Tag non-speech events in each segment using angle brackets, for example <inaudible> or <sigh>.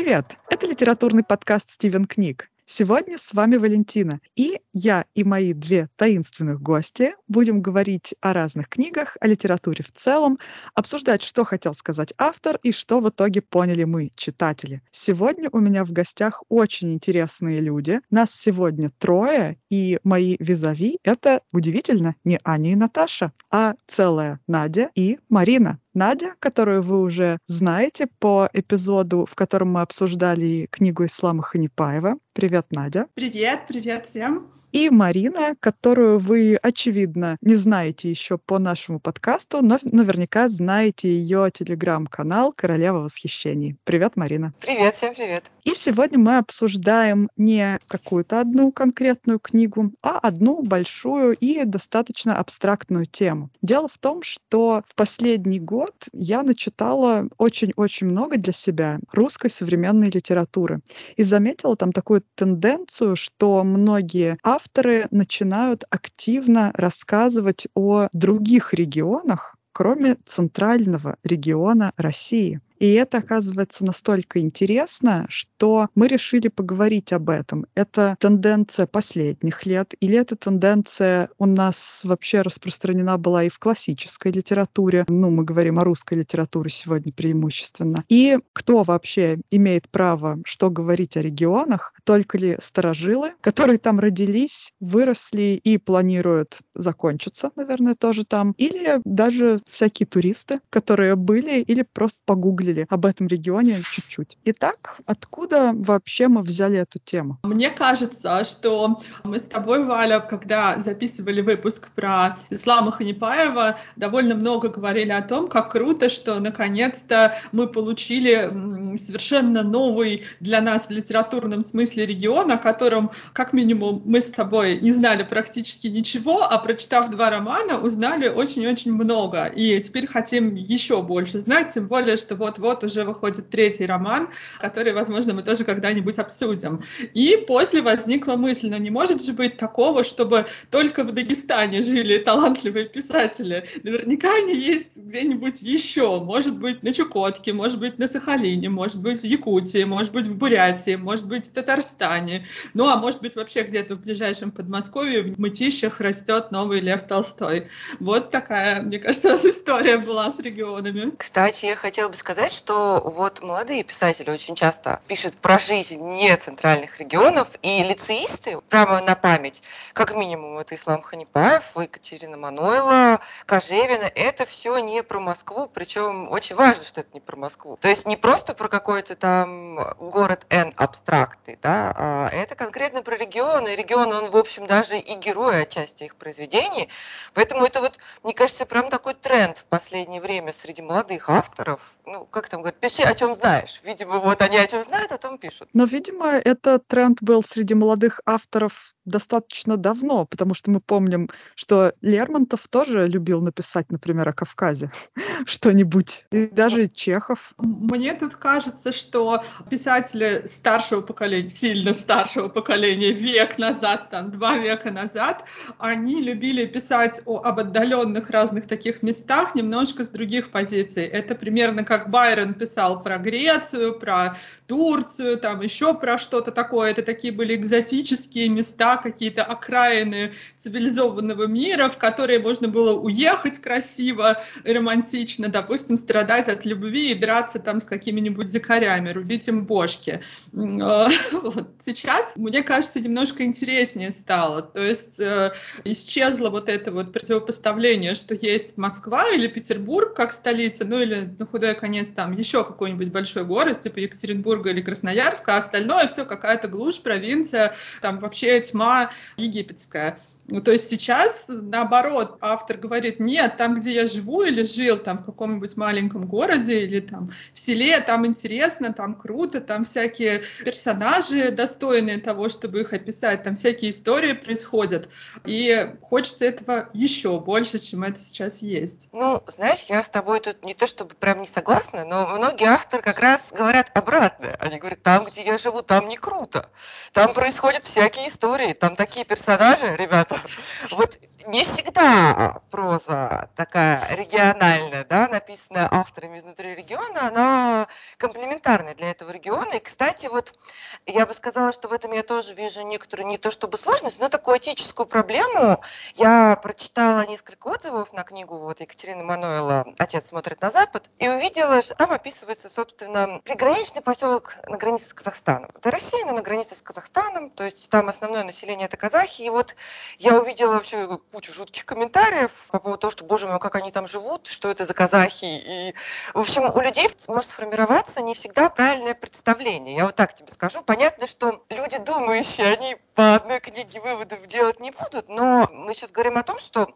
Привет! Это литературный подкаст «Стивен книг». Сегодня с вами Валентина. И я и мои две таинственных гости будем говорить о разных книгах, о литературе в целом, обсуждать, что хотел сказать автор и что в итоге поняли мы, читатели. Сегодня у меня в гостях очень интересные люди. Нас сегодня трое, и мои визави — это удивительно не Аня и Наташа, а целая Надя и Марина. Надя, которую вы уже знаете по эпизоду, в котором мы обсуждали книгу Ислама Ханипаева. Привет, Надя. Привет, привет всем и Марина, которую вы, очевидно, не знаете еще по нашему подкасту, но наверняка знаете ее телеграм-канал «Королева восхищений». Привет, Марина. Привет, всем привет. И сегодня мы обсуждаем не какую-то одну конкретную книгу, а одну большую и достаточно абстрактную тему. Дело в том, что в последний год я начитала очень-очень много для себя русской современной литературы и заметила там такую тенденцию, что многие авторы начинают активно рассказывать о других регионах, кроме центрального региона России. И это оказывается настолько интересно, что мы решили поговорить об этом. Это тенденция последних лет или это тенденция у нас вообще распространена была и в классической литературе. Ну, мы говорим о русской литературе сегодня преимущественно. И кто вообще имеет право что говорить о регионах? Только ли старожилы, которые там родились, выросли и планируют закончиться, наверное, тоже там. Или даже всякие туристы, которые были или просто погуглили погуглили об этом регионе чуть-чуть. Итак, откуда вообще мы взяли эту тему? Мне кажется, что мы с тобой, Валя, когда записывали выпуск про Ислама Ханипаева, довольно много говорили о том, как круто, что наконец-то мы получили совершенно новый для нас в литературном смысле регион, о котором, как минимум, мы с тобой не знали практически ничего, а прочитав два романа, узнали очень-очень много. И теперь хотим еще больше знать, тем более, что вот вот уже выходит третий роман, который, возможно, мы тоже когда-нибудь обсудим. И после возникла мысль, но не может же быть такого, чтобы только в Дагестане жили талантливые писатели. Наверняка они есть где-нибудь еще. Может быть, на Чукотке, может быть, на Сахалине, может быть, в Якутии, может быть, в Бурятии, может быть, в Татарстане. Ну, а может быть, вообще где-то в ближайшем Подмосковье, в Мытищах растет новый Лев Толстой. Вот такая, мне кажется, <laughs> история была с регионами. Кстати, я хотела бы сказать, сказать, что вот молодые писатели очень часто пишут про жизнь не центральных регионов, и лицеисты, прямо на память, как минимум, это Ислам Ханипаев, Екатерина Манойла, Кожевина, это все не про Москву, причем очень важно, что это не про Москву. То есть не просто про какой-то там город Н абстрактный, да, а это конкретно про регион, и регион, он, в общем, даже и герой отчасти их произведений, поэтому это вот, мне кажется, прям такой тренд в последнее время среди молодых авторов, ну, как там говорят, пиши о чем знаешь. Видимо, вот они о чем знают, о том пишут. Но, видимо, этот тренд был среди молодых авторов достаточно давно, потому что мы помним, что Лермонтов тоже любил написать, например, о Кавказе <laughs> что-нибудь. И даже Чехов. Мне тут кажется, что писатели старшего поколения, сильно старшего поколения, век назад, там, два века назад, они любили писать о, об отдаленных разных таких местах немножко с других позиций. Это примерно как Байрон писал про Грецию, про Турцию, там еще про что-то такое. Это такие были экзотические места, какие-то окраины цивилизованного мира, в которые можно было уехать красиво, романтично, допустим, страдать от любви и драться там с какими-нибудь дикарями, рубить им бошки. А, <laughs> Сейчас, мне кажется, немножко интереснее стало. То есть э, исчезло вот это вот противопоставление, что есть Москва или Петербург как столица, ну или на худой конец там еще какой-нибудь большой город, типа Екатеринбурга или Красноярска, а остальное все какая-то глушь, провинция, там вообще тьма египетская. Ну, то есть сейчас, наоборот, автор говорит, нет, там, где я живу или жил, там, в каком-нибудь маленьком городе или там в селе, там интересно, там круто, там всякие персонажи достойные того, чтобы их описать, там всякие истории происходят. И хочется этого еще больше, чем это сейчас есть. Ну, знаешь, я с тобой тут не то чтобы прям не согласна, но многие авторы как раз говорят обратное. Они говорят, там, где я живу, там не круто. Там происходят всякие истории, там такие персонажи, ребята, <laughs> Вот не всегда проза такая региональная, да, написанная авторами изнутри региона, она комплементарная для этого региона. И, кстати, вот я бы сказала, что этом я тоже вижу некоторую, не то чтобы сложность, но такую этическую проблему. Я прочитала несколько отзывов на книгу вот Екатерины Мануэла «Отец смотрит на Запад» и увидела, что там описывается, собственно, приграничный поселок на границе с Казахстаном. Это Россия, но на границе с Казахстаном, то есть там основное население это казахи. И вот я увидела вообще кучу жутких комментариев по поводу того, что, боже мой, как они там живут, что это за казахи. И, в общем, у людей может сформироваться не всегда правильное представление. Я вот так тебе скажу. Понятно, что люди думающие, они по одной книге выводов делать не будут, но мы сейчас говорим о том, что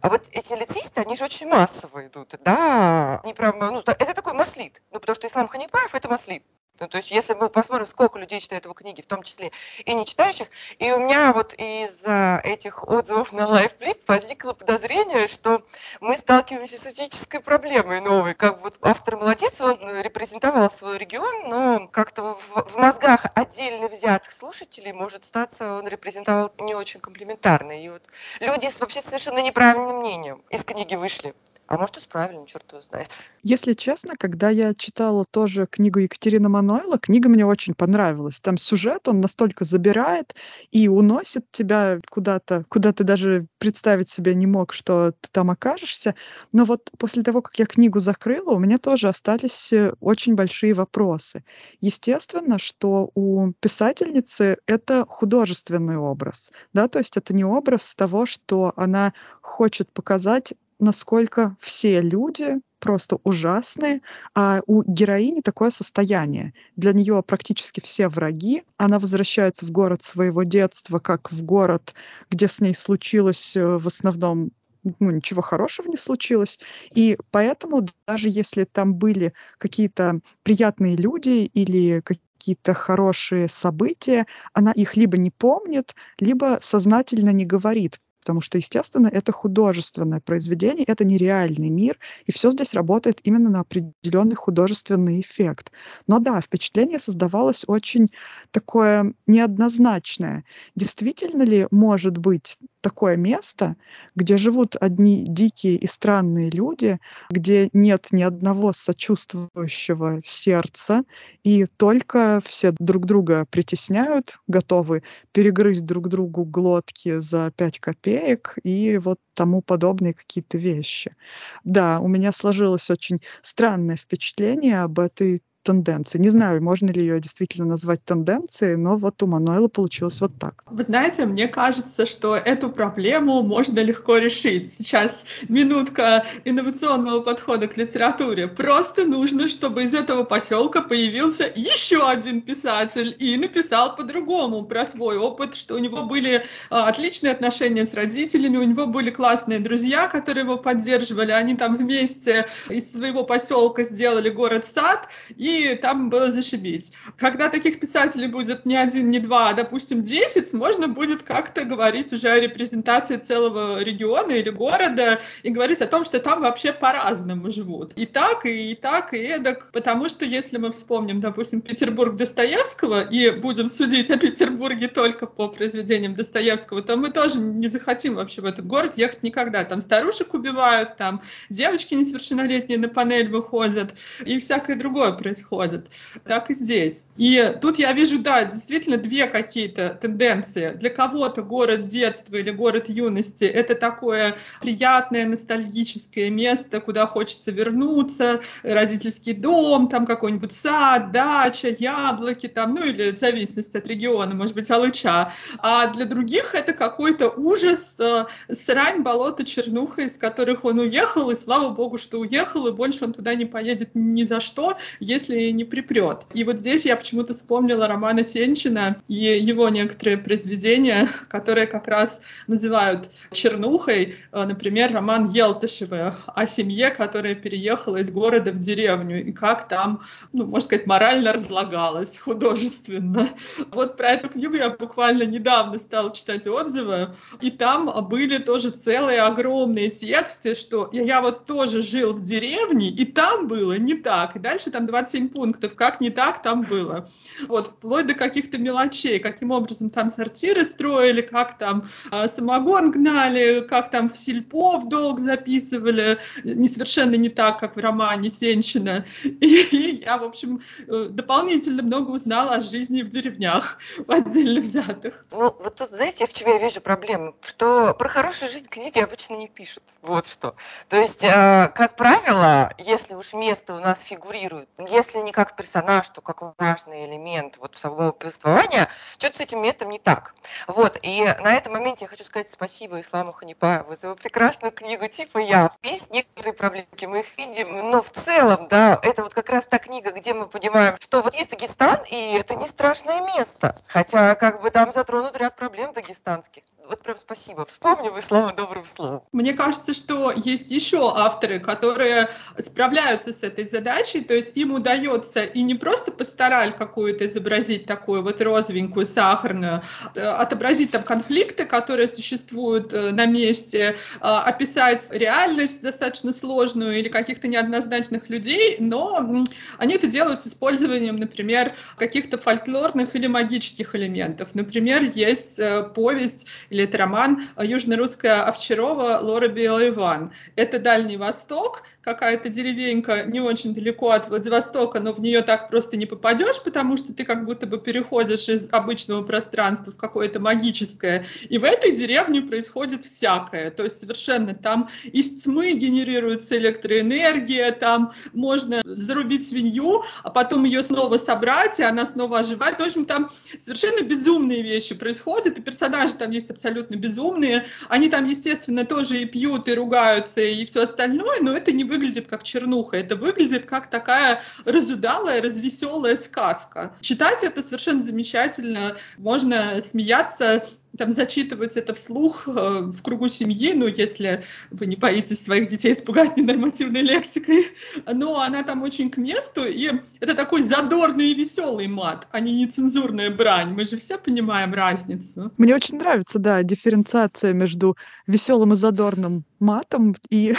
а вот эти лицеисты, они же очень массово идут, да, они прям, ну, это такой маслит, ну, потому что Ислам Ханипаев – это маслит. Ну, то есть, если мы посмотрим, сколько людей читают его книги, в том числе и не читающих, и у меня вот из этих отзывов на LiveFlip возникло подозрение, что мы сталкиваемся с этической проблемой новой. Как вот автор молодец, он репрезентовал свой регион, но как-то в, в мозгах отдельно взятых слушателей, может статься, он репрезентовал не очень комплементарно. И вот люди с вообще совершенно неправильным мнением из книги вышли. А может, и с правильным, черт его знает. Если честно, когда я читала тоже книгу Екатерины Мануэла, книга мне очень понравилась. Там сюжет, он настолько забирает и уносит тебя куда-то, куда ты даже представить себе не мог, что ты там окажешься. Но вот после того, как я книгу закрыла, у меня тоже остались э, очень большие вопросы. Естественно, что у писательницы это художественный образ, да, то есть это не образ того, что она хочет показать насколько все люди просто ужасные, а у героини такое состояние. Для нее практически все враги. Она возвращается в город своего детства, как в город, где с ней случилось э, в основном ну, ничего хорошего не случилось. И поэтому даже если там были какие-то приятные люди или какие-то хорошие события, она их либо не помнит, либо сознательно не говорит потому что, естественно, это художественное произведение, это нереальный мир, и все здесь работает именно на определенный художественный эффект. Но да, впечатление создавалось очень такое неоднозначное. Действительно ли может быть такое место, где живут одни дикие и странные люди, где нет ни одного сочувствующего сердца, и только все друг друга притесняют, готовы перегрызть друг другу глотки за пять копеек и вот тому подобные какие-то вещи. Да, у меня сложилось очень странное впечатление об этой тенденции. Не знаю, можно ли ее действительно назвать тенденцией, но вот у Мануэла получилось вот так. Вы знаете, мне кажется, что эту проблему можно легко решить. Сейчас минутка инновационного подхода к литературе. Просто нужно, чтобы из этого поселка появился еще один писатель и написал по-другому про свой опыт, что у него были а, отличные отношения с родителями, у него были классные друзья, которые его поддерживали, они там вместе из своего поселка сделали город-сад, и там было зашибись. Когда таких писателей будет не один, не два, а, допустим, десять, можно будет как-то говорить уже о репрезентации целого региона или города и говорить о том, что там вообще по-разному живут. И так, и, и так, и эдак. Потому что если мы вспомним, допустим, Петербург Достоевского и будем судить о Петербурге только по произведениям Достоевского, то мы тоже не захотим вообще в этот город ехать никогда. Там старушек убивают, там девочки несовершеннолетние на панель выходят и всякое другое происходит происходит, так и здесь. И тут я вижу, да, действительно две какие-то тенденции. Для кого-то город детства или город юности — это такое приятное ностальгическое место, куда хочется вернуться, родительский дом, там какой-нибудь сад, дача, яблоки, там, ну или в зависимости от региона, может быть, Алыча. А для других это какой-то ужас, э, срань, болото, чернуха, из которых он уехал, и слава богу, что уехал, и больше он туда не поедет ни за что, если если не припрет. И вот здесь я почему-то вспомнила романа Сенчина и его некоторые произведения, которые как раз называют чернухой. Э, например, роман Елтышева о семье, которая переехала из города в деревню, и как там, ну, можно сказать, морально разлагалась художественно. Вот про эту книгу я буквально недавно стала читать отзывы, и там были тоже целые огромные тексты, что я, я вот тоже жил в деревне, и там было не так. И дальше там 27 7 пунктов, как не так там было. Вот, вплоть до каких-то мелочей, каким образом там сортиры строили, как там э, самогон гнали, как там в сельпо в долг записывали, не совершенно не так, как в романе Сенчина. И я, в общем, э, дополнительно много узнала о жизни в деревнях, в отдельно взятых. Ну, вот тут, знаете, в чем я вижу проблему? Что про хорошую жизнь книги обычно не пишут. Вот что. То есть, э, как правило, если уж место у нас фигурирует, если не как персонаж, то как важный элемент вот самого повествования, что-то с этим местом не так. Вот, и на этом моменте я хочу сказать спасибо Исламу Ханипаеву за его прекрасную книгу типа «Я». Есть некоторые проблемки, мы их видим, но в целом, да, это вот как раз та книга, где мы понимаем, что вот есть Дагестан, и это не страшное место. Хотя как бы там затронут ряд проблем дагестанских вот прям спасибо. Вспомню вы слова добрым словом. Мне кажется, что есть еще авторы, которые справляются с этой задачей, то есть им удается и не просто пастораль какую-то изобразить такую вот розовенькую, сахарную, а отобразить там конфликты, которые существуют э, на месте, а, описать реальность достаточно сложную или каких-то неоднозначных людей, но они это делают с использованием, например, каких-то фольклорных или магических элементов. Например, есть э, повесть или это роман южно-русская Овчарова «Лора Биоиван». Это Дальний Восток, какая-то деревенька не очень далеко от Владивостока, но в нее так просто не попадешь, потому что ты как будто бы переходишь из обычного пространства в какое-то магическое. И в этой деревне происходит всякое. То есть совершенно там из тьмы генерируется электроэнергия, там можно зарубить свинью, а потом ее снова собрать, и она снова оживает. В общем, там совершенно безумные вещи происходят, и персонажи там есть абсолютно безумные. Они там, естественно, тоже и пьют, и ругаются, и все остальное, но это не выглядит как чернуха, это выглядит как такая разудалая, развеселая сказка. Читать это совершенно замечательно, можно смеяться, там зачитывать это вслух э, в кругу семьи, ну, если вы не боитесь своих детей испугать ненормативной лексикой, но она там очень к месту, и это такой задорный и веселый мат, а не нецензурная брань. Мы же все понимаем разницу. Мне очень нравится, да, дифференциация между веселым и задорным матом и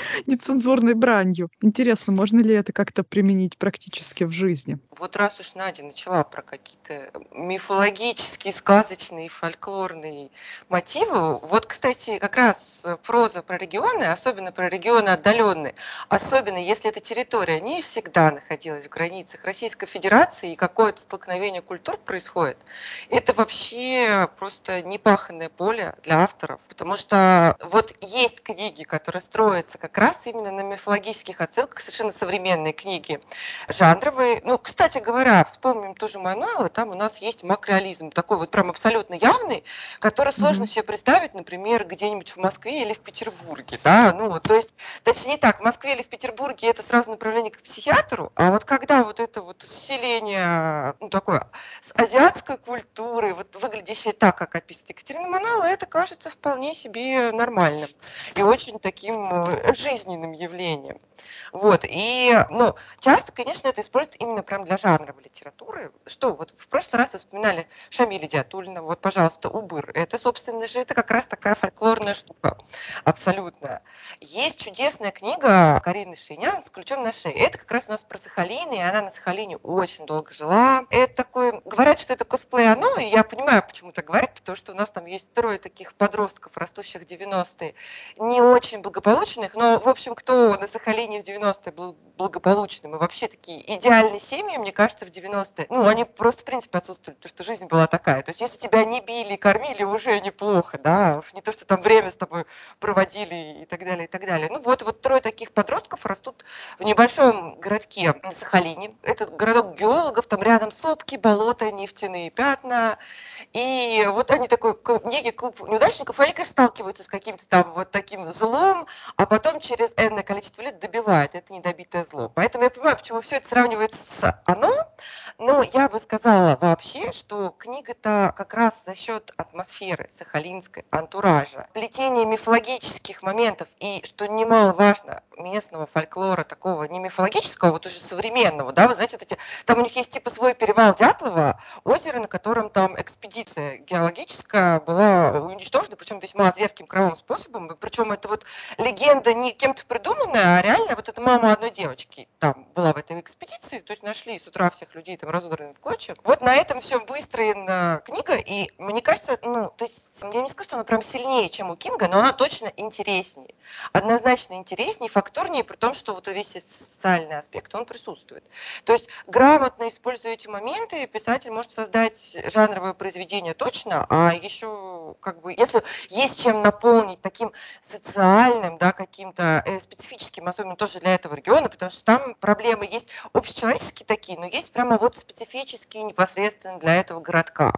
<laughs> нецензурной бранью. Интересно, можно ли это как-то применить практически в жизни? Вот раз уж Надя начала про какие-то мифологические, сказочные, фольклорные мотивы, вот, кстати, как раз проза про регионы, особенно про регионы отдаленные, особенно если эта территория не всегда находилась в границах Российской Федерации и какое-то столкновение культур происходит, это вообще просто непаханное поле для авторов, потому что вот есть книги, которые строятся как раз именно на мифологических отсылках, совершенно современные книги, жанровые. Ну, кстати говоря, вспомним ту же Мануэла, там у нас есть макреализм, такой вот прям абсолютно явный, который сложно mm-hmm. себе представить, например, где-нибудь в Москве или в Петербурге, да, ну, то есть, точнее так, в Москве или в Петербурге это сразу направление к психиатру, а вот когда вот это вот селение, ну, такое, с азиатской культурой, вот выглядящее так, как описывает Екатерина Мануэла, это кажется вполне себе нормальным и очень таким э, жизненным явлением. Вот, и, ну, часто, конечно, это используют именно прям для жанровой литературы. Что, вот в прошлый раз вы вспоминали Шамиля Диатулина, вот, пожалуйста, Убыр. Это, собственно же, это как раз такая фольклорная штука, абсолютно. Есть чудесная книга Карины Шинян «С ключом на шее». Это как раз у нас про Сахалин, и она на Сахалине очень долго жила. Это такое, говорят, что это косплей оно, и я понимаю, почему так говорят, потому что у нас там есть трое таких подростков, растущих в 90-е, не очень благополучных, но, в общем, кто на Сахалине в 90 90-е был благополучным. И вообще такие идеальные семьи, мне кажется, в 90-е, ну, они просто, в принципе, отсутствовали, потому что жизнь была такая. То есть, если тебя не били и кормили, уже неплохо, да, уж не то, что там время с тобой проводили и так далее, и так далее. Ну, вот, вот трое таких подростков растут в небольшом городке на Сахалине. Этот городок геологов, там рядом сопки, болота, нефтяные пятна. И вот они такой некий клуб неудачников, они, конечно, сталкиваются с каким-то там вот таким злом, а потом через энное количество лет добивают. Это недобитое зло. Поэтому я понимаю, почему все это сравнивается с оно, но я бы сказала вообще, что книга-то как раз за счет атмосферы сахалинской, антуража, плетения мифологических моментов и, что немаловажно, местного фольклора, такого не мифологического, а вот уже современного, да, вы знаете, вот эти, там у них есть типа свой перевал Дятлова, озеро, на котором там экспедиция геологическая была уничтожена, причем весьма зверским кровавым способом, причем это вот легенда не кем-то придуманная, а реально вот эта мама одной девочки там была в этой экспедиции, то есть нашли с утра всех людей там разодранных в клочья. Вот на этом все выстроена книга, и мне кажется, ну, то есть я не скажу, что она прям сильнее, чем у Кинга, но она точно интереснее. Однозначно интереснее, фактурнее, при том, что вот весь социальный аспект, он присутствует. То есть грамотно используя эти моменты, писатель может создать жанровое произведение точно, а еще как бы, если есть чем наполнить таким социальным, да, каким-то э, специфическим, особенно тоже для этого региона, потому что там проблемы есть общечеловеческие такие, но есть прямо вот специфические непосредственно для этого городка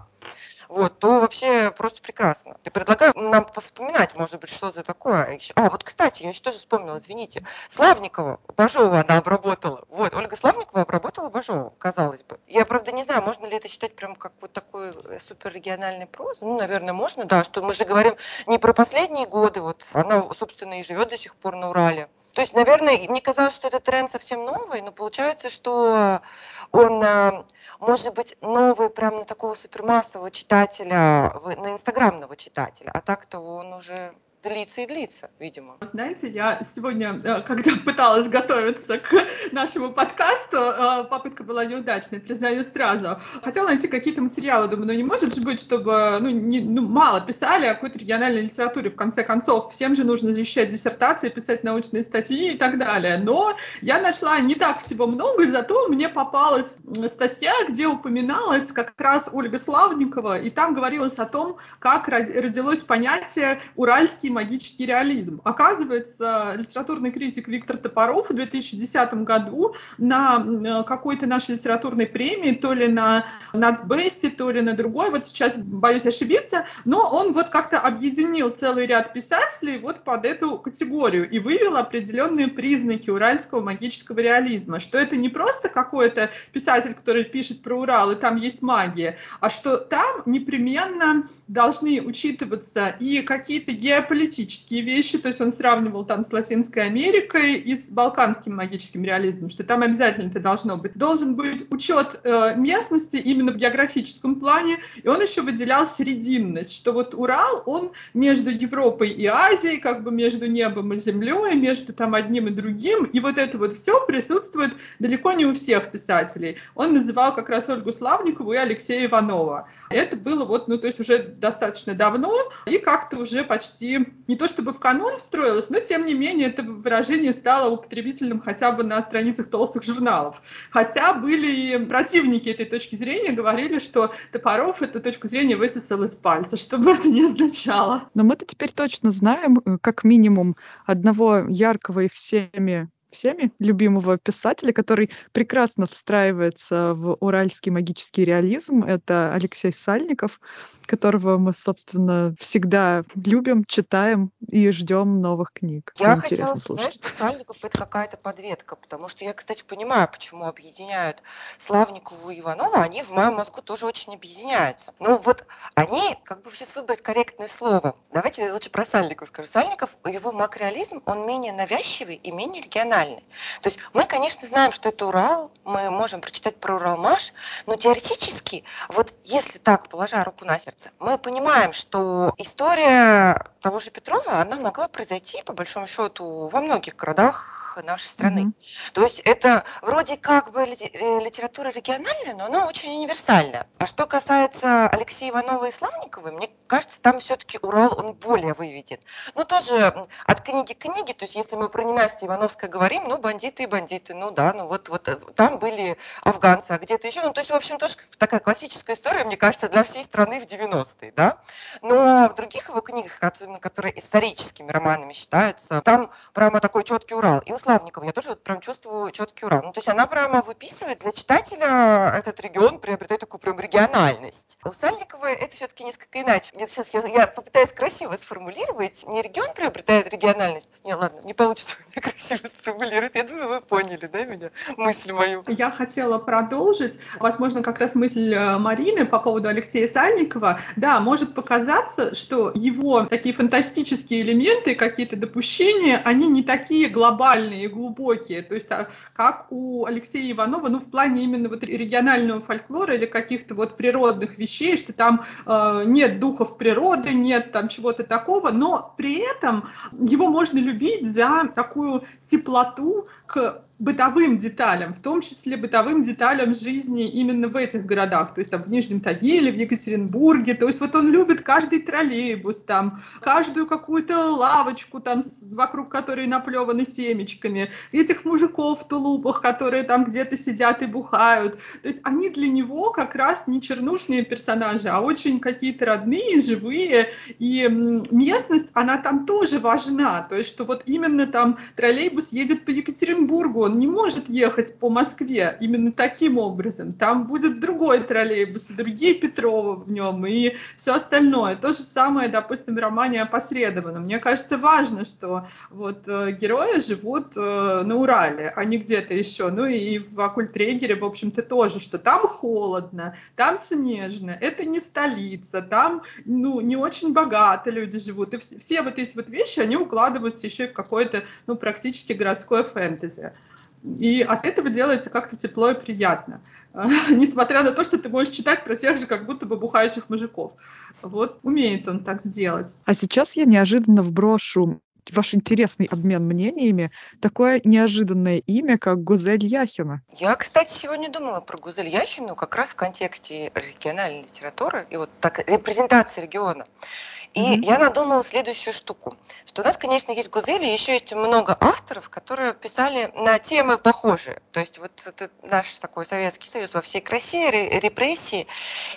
вот, то вообще просто прекрасно. Я предлагаю нам вспоминать, может быть, что это такое. А, вот, кстати, я еще тоже вспомнила, извините. Славникова, Бажова она обработала. Вот, Ольга Славникова обработала Бажова, казалось бы. Я, правда, не знаю, можно ли это считать прям как вот такой э, суперрегиональный проз. Ну, наверное, можно, да, что мы же говорим не про последние годы, вот она, собственно, и живет до сих пор на Урале. То есть, наверное, мне казалось, что этот тренд совсем новый, но получается, что он э, может быть новый прям на такого супермассового читателя, на инстаграмного читателя, а так-то он уже длится и длится, видимо. Знаете, я сегодня, э, когда <laughs> пыталась готовиться к нашему подкасту, э, попытка была неудачной, признаю сразу. Хотела найти какие-то материалы, думаю, ну не может же быть, чтобы ну, не, ну, мало писали о какой-то региональной литературе, в конце концов, всем же нужно защищать диссертации, писать научные статьи и так далее. Но я нашла не так всего много, зато мне попалась статья, где упоминалась как раз Ольга Славникова, и там говорилось о том, как родилось понятие «уральский магический реализм. Оказывается, литературный критик Виктор Топоров в 2010 году на э, какой-то нашей литературной премии, то ли на Нацбесте, то ли на другой, вот сейчас боюсь ошибиться, но он вот как-то объединил целый ряд писателей вот под эту категорию и вывел определенные признаки уральского магического реализма, что это не просто какой-то писатель, который пишет про Урал, и там есть магия, а что там непременно должны учитываться и какие-то геополитические политические вещи, то есть он сравнивал там с Латинской Америкой и с балканским магическим реализмом, что там обязательно это должно быть. Должен быть учет э, местности именно в географическом плане, и он еще выделял срединность, что вот Урал, он между Европой и Азией, как бы между небом и землей, между там одним и другим, и вот это вот все присутствует далеко не у всех писателей. Он называл как раз Ольгу Славникову и Алексея Иванова. Это было вот, ну, то есть уже достаточно давно, и как-то уже почти не то чтобы в канон встроилось, но тем не менее это выражение стало употребительным хотя бы на страницах толстых журналов. Хотя были и противники этой точки зрения, говорили, что Топоров эту точку зрения высосал из пальца, что бы это ни означало. Но мы-то теперь точно знаем, э, как минимум, одного яркого и всеми всеми любимого писателя, который прекрасно встраивается в уральский магический реализм. Это Алексей Сальников, которого мы, собственно, всегда любим, читаем и ждем новых книг. Я хотела сказать, что Сальников это какая-то подветка, потому что я, кстати, понимаю, почему объединяют Славникову и Иванова, они в моем мозгу тоже очень объединяются. Но вот они, как бы сейчас выбрать корректное слово. Давайте я лучше про Сальникова скажу. Сальников, его макреализм, он менее навязчивый и менее региональный региональный. То есть мы, конечно, знаем, что это Урал, мы можем прочитать про Уралмаш, но теоретически, вот если так, положа руку на сердце, мы понимаем, что история того же Петрова, она могла произойти, по большому счету, во многих городах нашей страны. Mm-hmm. То есть это вроде как бы э, литература региональная, но она очень универсальная. А что касается Алексея Иванова и Славниковой, мне кажется, там все-таки Урал, он более выведен. Ну, тоже от книги к книге, то есть если мы про ненастье Ивановское говорим, ну, бандиты и бандиты, ну да, ну вот, вот э, там были афганцы, а где-то еще, ну, то есть, в общем, тоже такая классическая история, мне кажется, для всей страны в 90-е, да. Но в других его книгах, особенно которые историческими романами считаются, там прямо такой четкий Урал. И у Славникова я тоже вот прям чувствую четкий Урал. Ну, то есть она прямо выписывает для читателя этот регион, приобретает такую прям региональность. У Сальниковой это все-таки несколько иначе. Мне сейчас я, я попытаюсь красиво сформулировать. Не регион приобретает региональность. Не, ладно, не получится <laughs> мне красиво сформулировать. Я думаю, вы поняли, да, меня, мысль мою. Я хотела продолжить, возможно, как раз мысль э, Марины по поводу Алексея Сальникова. Да, может показаться, что его такие фантастические элементы, какие-то допущения, они не такие глобальные региональные и глубокие, то есть а, как у Алексея Иванова, ну в плане именно вот регионального фольклора или каких-то вот природных вещей, что там э, нет духов природы, нет там чего-то такого, но при этом его можно любить за такую теплоту к бытовым деталям, в том числе бытовым деталям жизни именно в этих городах, то есть там в Нижнем Тагиле, в Екатеринбурге, то есть вот он любит каждый троллейбус, там, каждую какую-то лавочку, там, вокруг которой наплеваны семечками, этих мужиков в тулупах, которые там где-то сидят и бухают, то есть они для него как раз не чернушные персонажи, а очень какие-то родные, живые, и местность, она там тоже важна, то есть что вот именно там троллейбус едет по Екатеринбургу, он не может ехать по Москве именно таким образом. Там будет другой троллейбус, другие Петрова в нем и все остальное. То же самое, допустим, в романе опосредованно. Мне кажется, важно, что вот э, герои живут э, на Урале, а не где-то еще. Ну и в Акультрегере, в общем-то, тоже, что там холодно, там снежно, это не столица, там ну, не очень богато люди живут. И все вот эти вот вещи, они укладываются еще и в какое-то, ну, практически городское фэнтези. И от этого делается как-то тепло и приятно. <laughs> Несмотря на то, что ты можешь читать про тех же как будто бы бухающих мужиков. Вот умеет он так сделать. А сейчас я неожиданно вброшу ваш интересный обмен мнениями, такое неожиданное имя, как Гузель Яхина. Я, кстати, сегодня думала про Гузель Яхину как раз в контексте региональной литературы и вот так репрезентации региона. И mm-hmm. я надумала следующую штуку, что у нас, конечно, есть Гузели, еще есть много авторов, которые писали на темы похожие. То есть вот это наш такой Советский Союз во всей красе, репрессии.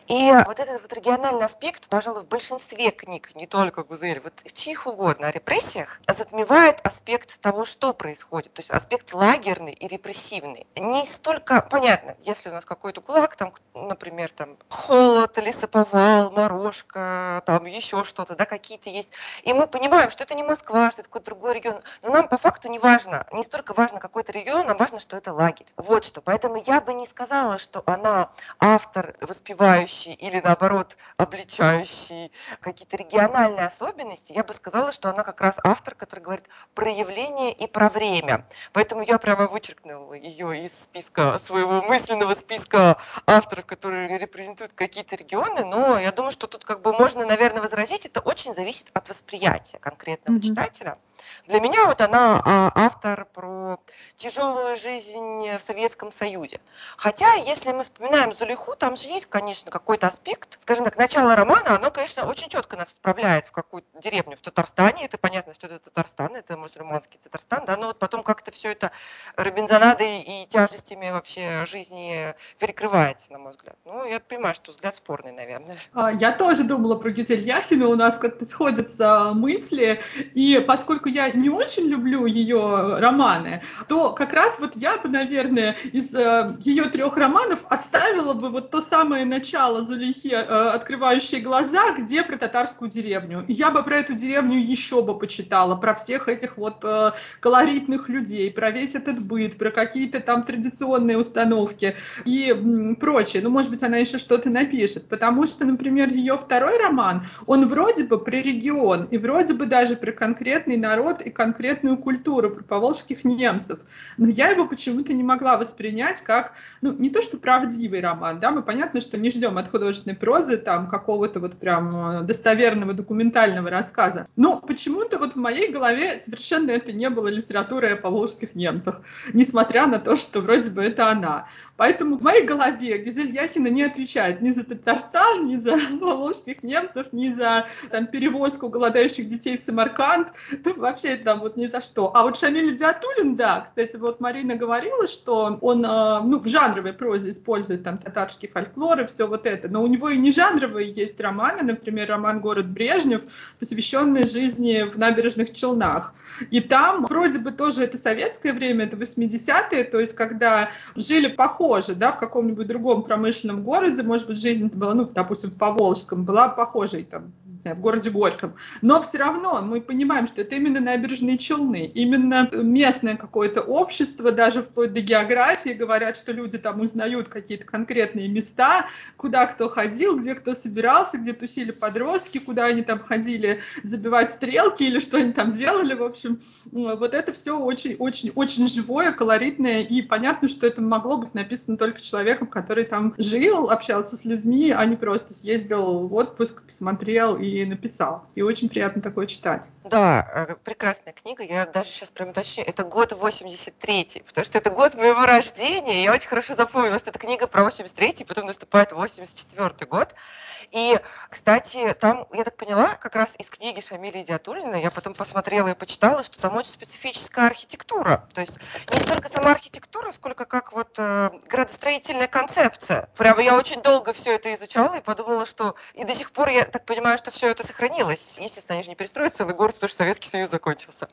И вот этот вот региональный аспект, пожалуй, в большинстве книг, не только Гузели, вот в чьих угодно о репрессиях, затмевает аспект того, что происходит. То есть аспект лагерный и репрессивный. Не столько, понятно, если у нас какой-то кулак, там, например, там холод, лесоповал, морожка, там еще что что-то, да, какие-то есть. И мы понимаем, что это не Москва, что это какой-то другой регион. Но нам по факту не важно, не столько важно какой-то регион, а важно, что это лагерь. Вот что. Поэтому я бы не сказала, что она автор, воспевающий или наоборот обличающий какие-то региональные особенности. Я бы сказала, что она как раз автор, который говорит про явление и про время. Поэтому я прямо вычеркнула ее из списка своего мысленного списка авторов, которые репрезентуют какие-то регионы. Но я думаю, что тут как бы можно, наверное, возразить, это очень зависит от восприятия конкретного mm-hmm. читателя. Для меня вот она а, автор про тяжелую жизнь в Советском Союзе. Хотя, если мы вспоминаем Зулиху, там же есть, конечно, какой-то аспект. Скажем так, начало романа, оно, конечно, очень четко нас отправляет в какую-то деревню в Татарстане. Это понятно, что это Татарстан, это мусульманский Татарстан, да, но вот потом как-то все это Робинзонадой и тяжестями вообще жизни перекрывается, на мой взгляд. Ну, я понимаю, что взгляд спорный, наверное. А, я тоже думала про Гюзель Яхину, у нас как-то сходятся мысли, и поскольку я не очень люблю ее романы, то как раз вот я бы, наверное, из э, ее трех романов оставила бы вот то самое начало Зулейхи, э, открывающие глаза, где про татарскую деревню. Я бы про эту деревню еще бы почитала, про всех этих вот э, колоритных людей, про весь этот быт, про какие-то там традиционные установки и м, прочее. Ну, может быть, она еще что-то напишет, потому что, например, ее второй роман, он вроде бы про регион и вроде бы даже про конкретный народ и конкретную культуру, про поволжских немцев. Но я его почему-то не могла воспринять как, ну, не то что правдивый роман, да, мы понятно, что не ждем от художественной прозы там какого-то вот прям э, достоверного документального рассказа. Но почему-то вот в моей голове совершенно это не было литературой о поволжских немцах, несмотря на то, что вроде бы это она. Поэтому в моей голове Гюзель Яхина не отвечает ни за Татарстан, ни за <laughs> волжских немцев, ни за там, перевозку голодающих детей в Самарканд, ну, вообще там вот ни за что. А вот Шамиль Диатулин, да, кстати, вот Марина говорила, что он э, ну, в жанровой прозе использует там татарский фольклор и все вот это, но у него и не жанровые есть романы, например, роман «Город Брежнев», посвященный жизни в набережных Челнах. И там вроде бы тоже это советское время, это 80-е, то есть когда жили похоже, да, в каком-нибудь другом промышленном городе, может быть, жизнь была, ну, допустим, в Поволжском, была похожей там в городе Горьком. Но все равно мы понимаем, что это именно набережные Челны, именно местное какое-то общество, даже вплоть до географии, говорят, что люди там узнают какие-то конкретные места, куда кто ходил, где кто собирался, где тусили подростки, куда они там ходили забивать стрелки или что они там делали, в общем. Вот это все очень-очень-очень живое, колоритное, и понятно, что это могло быть написано только человеком, который там жил, общался с людьми, а не просто съездил в отпуск, посмотрел и написал. И очень приятно такое читать. Да, э, прекрасная книга. Я даже сейчас прям точнее, это год 83-й, потому что это год моего рождения. Я очень хорошо запомнила, что это книга про 83-й, потом наступает 84-й год. И, кстати, там, я так поняла, как раз из книги Шамиля Идиатуллина, я потом посмотрела и почитала, что там очень специфическая архитектура. То есть не столько сама архитектура, сколько как вот э, градостроительная концепция. Прямо я очень долго все это изучала и подумала, что и до сих пор я так понимаю, что все это сохранилось. Естественно, они же не перестроят целый город, потому что Советский Союз закончился.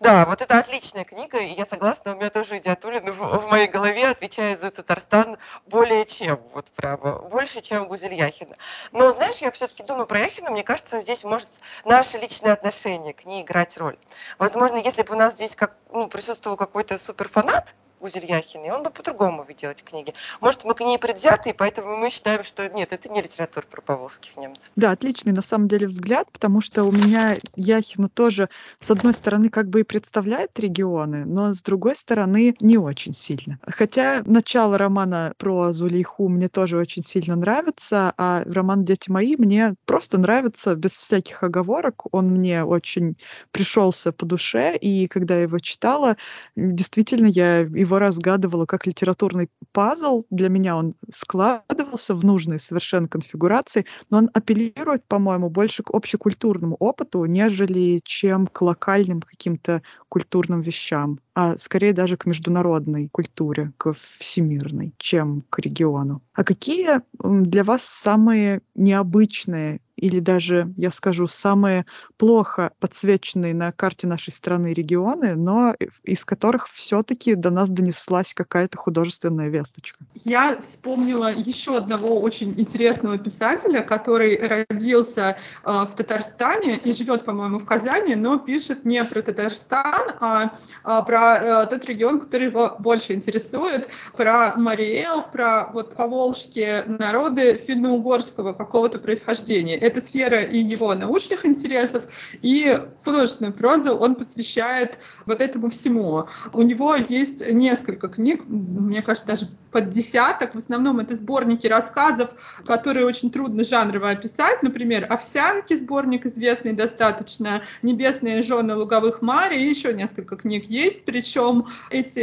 Да, вот это отличная книга, и я согласна, у меня тоже Идиатуллин в, в моей голове отвечает за Татарстан более чем, вот прямо, больше, чем Гузельяхина. Но, знаешь, я все-таки думаю про Яхину, мне кажется, здесь может наше личное отношение к ней играть роль. Возможно, если бы у нас здесь как, ну, присутствовал какой-то суперфанат, Гузель Яхиной, он бы по-другому видел эти книги. Может, мы к ней предвзяты, и поэтому мы считаем, что нет, это не литература про поволжских немцев. Да, отличный на самом деле взгляд, потому что у меня Яхина тоже, с одной стороны, как бы и представляет регионы, но с другой стороны, не очень сильно. Хотя начало романа про Зулейху мне тоже очень сильно нравится, а роман «Дети мои» мне просто нравится без всяких оговорок. Он мне очень пришелся по душе, и когда я его читала, действительно, я и его разгадывала как литературный пазл. Для меня он складывался в нужной совершенно конфигурации, но он апеллирует, по-моему, больше к общекультурному опыту, нежели чем к локальным каким-то культурным вещам, а скорее даже к международной культуре, к всемирной, чем к региону. А какие для вас самые необычные или даже, я скажу, самые плохо подсвеченные на карте нашей страны регионы, но из которых все-таки до нас донеслась какая-то художественная весточка. Я вспомнила еще одного очень интересного писателя, который родился э, в Татарстане и живет, по-моему, в Казани, но пишет не про Татарстан, а, а про э, тот регион, который его больше интересует, про Мариэл, про вот поволжские народы финно-угорского какого-то происхождения это сфера и его научных интересов, и художественную прозу он посвящает вот этому всему. У него есть несколько книг, мне кажется, даже под десяток. В основном это сборники рассказов, которые очень трудно жанрово описать. Например, «Овсянки» сборник известный достаточно, «Небесные жены луговых Мари» и еще несколько книг есть. Причем эти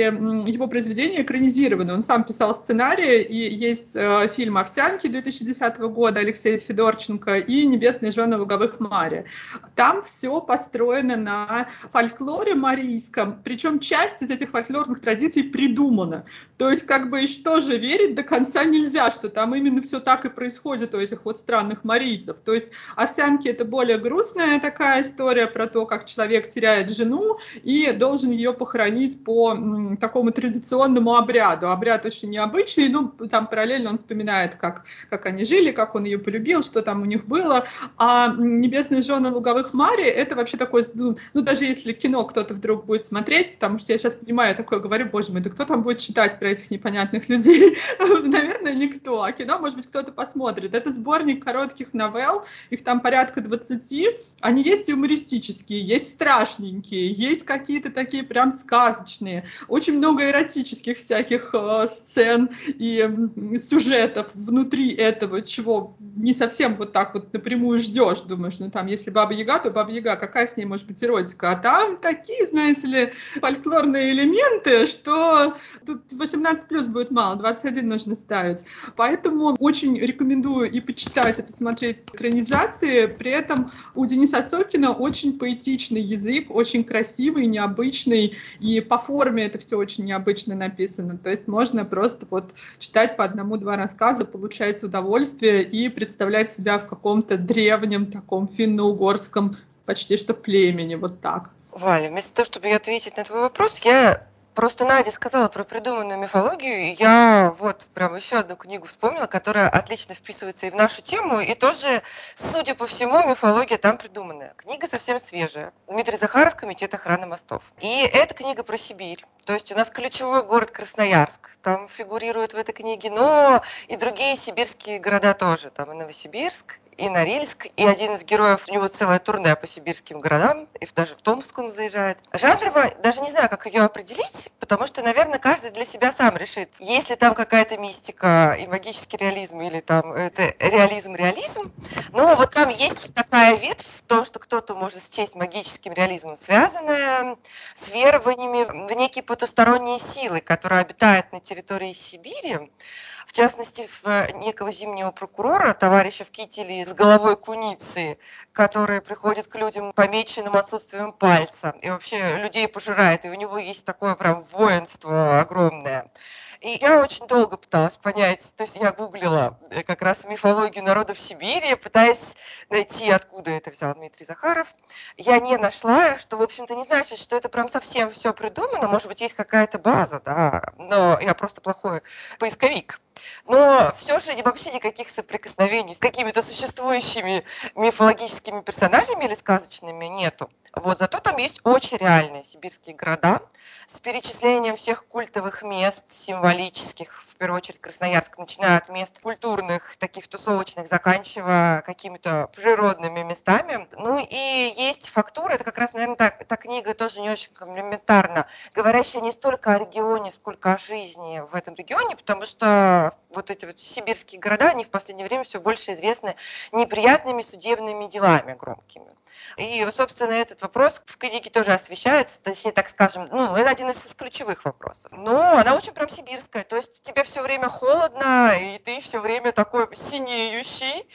его произведения экранизированы. Он сам писал сценарии, и есть э, фильм «Овсянки» 2010 года Алексея Федорченко и и «Небесные жены луговых Мари». Там все построено на фольклоре марийском, причем часть из этих фольклорных традиций придумана. То есть как бы еще тоже верить до конца нельзя, что там именно все так и происходит у этих вот странных марийцев. То есть овсянки это более грустная такая история про то, как человек теряет жену и должен ее похоронить по м, такому традиционному обряду. Обряд очень необычный, ну там параллельно он вспоминает, как, как они жили, как он ее полюбил, что там у них было было. А «Небесные жены луговых Мари» — это вообще такой, ну, ну, даже если кино кто-то вдруг будет смотреть, потому что я сейчас понимаю, такое говорю, боже мой, да кто там будет читать про этих непонятных людей? <laughs> Наверное, никто. А кино, может быть, кто-то посмотрит. Это сборник коротких новелл, их там порядка 20. Они есть юмористические, есть страшненькие, есть какие-то такие прям сказочные. Очень много эротических всяких э, сцен и э, сюжетов внутри этого, чего не совсем вот так вот напрямую ждешь, думаешь, ну там, если Баба Яга, то Баба Яга, какая с ней может быть эротика? А там такие, знаете ли, фольклорные элементы, что тут 18 плюс будет мало, 21 нужно ставить. Поэтому очень рекомендую и почитать, и посмотреть экранизации. При этом у Дениса Сокина очень поэтичный язык, очень красивый, необычный, и по форме это все очень необычно написано. То есть можно просто вот читать по одному-два рассказа, получать удовольствие и представлять себя в каком каком-то древнем таком финно-угорском почти что племени, вот так. Валя, вместо того, чтобы ответить на твой вопрос, я Просто Надя сказала про придуманную мифологию, и я вот прям еще одну книгу вспомнила, которая отлично вписывается и в нашу тему, и тоже, судя по всему, мифология там придуманная. Книга совсем свежая. Дмитрий Захаров, Комитет охраны мостов. И эта книга про Сибирь. То есть у нас ключевой город Красноярск. Там фигурирует в этой книге, но и другие сибирские города тоже. Там и Новосибирск, и Норильск, и один из героев, у него целое турне по сибирским городам, и даже в Томск он заезжает. Жанрово, даже не знаю, как ее определить, потому что, наверное, каждый для себя сам решит, есть ли там какая-то мистика и магический реализм, или там это реализм-реализм. Но вот там есть такая ветвь в том, что кто-то может счесть магическим реализмом, связанная с верованиями в некие потусторонние силы, которые обитают на территории Сибири, в частности, в некого зимнего прокурора, товарища в кителе с головой куницы, который приходит к людям помеченным отсутствием пальца и вообще людей пожирает, и у него есть такое прям воинство огромное. И я очень долго пыталась понять, то есть я гуглила э, как раз мифологию народов Сибири, пытаясь найти, откуда это взял Дмитрий Захаров. Я не нашла, что, в общем-то, не значит, что это прям совсем все придумано. Может быть, есть какая-то база, да, но я просто плохой поисковик но все же вообще никаких соприкосновений с какими-то существующими мифологическими персонажами или сказочными нету. Вот, зато там есть очень реальные сибирские города с перечислением всех культовых мест, символических, в первую очередь Красноярск, начиная от мест культурных, таких тусовочных, заканчивая какими-то природными местами. Ну и есть фактура, это как раз, наверное, та, та книга тоже не очень комплементарна, говорящая не столько о регионе, сколько о жизни в этом регионе, потому что вот эти вот сибирские города, они в последнее время все больше известны неприятными судебными делами громкими. И, собственно, этот вопрос в книге тоже освещается, точнее, так скажем, ну, это один из ключевых вопросов. Но она очень прям сибирская, то есть тебе все время холодно, и ты все время такой синеющий,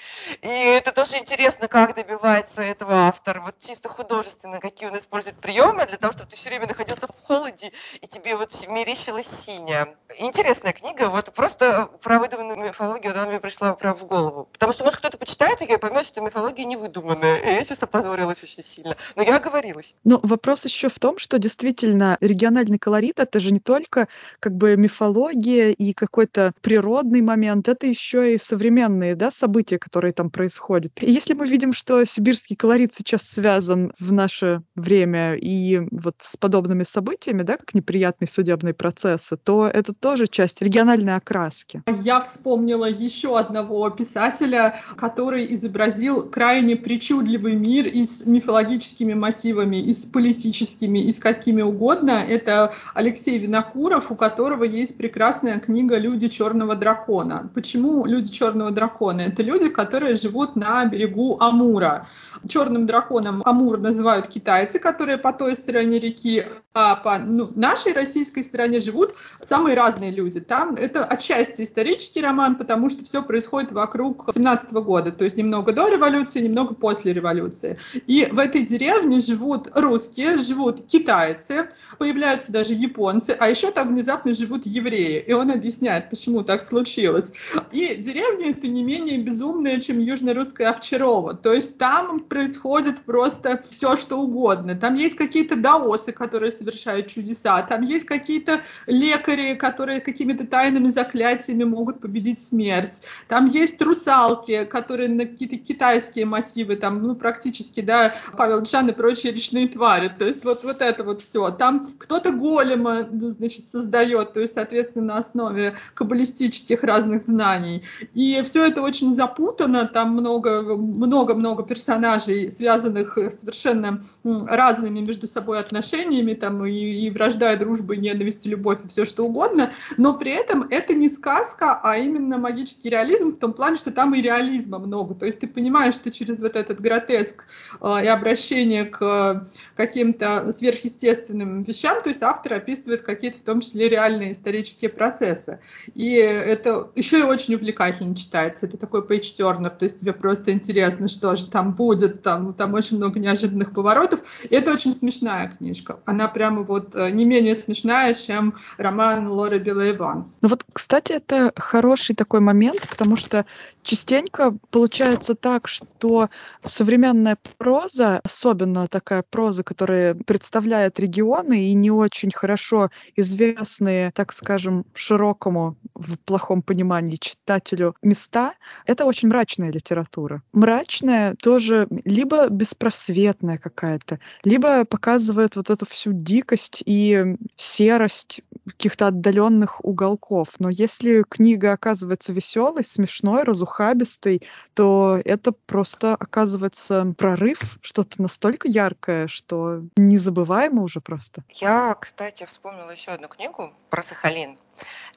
и это тоже интересно, как добивается этого автор, вот чисто художественно, какие он использует приемы для того, чтобы ты все время находился в холоде, и тебе вот мерещилось синее. Интересная книга, вот просто про выдуманную мифологию она мне пришла прям в голову. Потому что, может, кто-то почитает ее и поймет, что мифология не выдуманная, и я сейчас опозорилась очень сильно. Но я оговорилась. Но вопрос еще в том, что действительно региональный колорит — это же не только как бы мифология и какой-то природный момент, это еще и современные да, события, которые там происходят. И если мы видим, что сибирский колорит сейчас связан в наше время и вот с подобными событиями, да, как неприятные судебные процессы, то это тоже часть региональной окраски. Я вспомнила еще одного писателя, который изобразил крайне причудливый мир и с мифологическими мотивами, и с политическими, и с какими угодно. Это Алексей Винокуров, у которого есть прекрасная книга «Люди черного дракона». Почему люди черного дракона? Это люди, которые живут на берегу Амура. Черным драконом Амур называют китайцы, которые по той стороне реки, а по ну, нашей российской стороне живут самые разные люди. Там это отчасти исторический роман, потому что все происходит вокруг 17 года, то есть немного до революции, немного после революции. И в этой деревне живут русские, живут китайцы, появляются даже японцы, а еще там внезапно живут евреи. И он объясняет, почему так случилось. И деревня это не менее безумная, чем южно-русская Овчарова. То есть там происходит просто все, что угодно. Там есть какие-то даосы, которые совершают чудеса. Там есть какие-то лекари, которые какими-то тайными заклятиями могут победить смерть. Там есть русалки, которые на какие-то китайские мотивы, там, ну, практически, да, Павел Джан и прочие речные твари. То есть вот, вот это вот все. Там кто-то голема, значит, создает, то есть, соответственно, на основе каббалистических разных знаний. И все это очень запутано, там много-много персонажей, связанных совершенно разными между собой отношениями, там и, и вражда, и дружба, и ненависть, и любовь, и все что угодно, но при этом это не сказка, а именно магический реализм в том плане, что там и реализма много. То есть ты понимаешь, что через вот этот гротеск э, и обращение к э, каким-то сверхъестественным вещам, то есть автор описывает какие-то в том числе реальные исторические процессы. И это еще и очень увлекательно читается. Это такой пейдж то есть тебе просто интересно, что же там будет, там, там очень много неожиданных поворотов. И это очень смешная книжка. Она прямо вот э, не менее смешная, чем роман Лоры Белоиван. Ну вот, кстати, это хороший такой момент, потому что частенько получается так, что современная проза, особенно такая проза, которая представляет регионы и не очень хорошо известные, так скажем, широкому в плохом понимании читателю места, это очень мрачная литература. Мрачная тоже либо беспросветная какая-то, либо показывает вот эту всю дикость и серость каких-то отдаленных уголков. Но если книга оказывается веселой, смешной, разухабистой, то это просто оказывается прорыв, что-то настолько яркое, что незабываемо уже просто. Я, кстати, вспомнила еще одну книгу про Сахалин,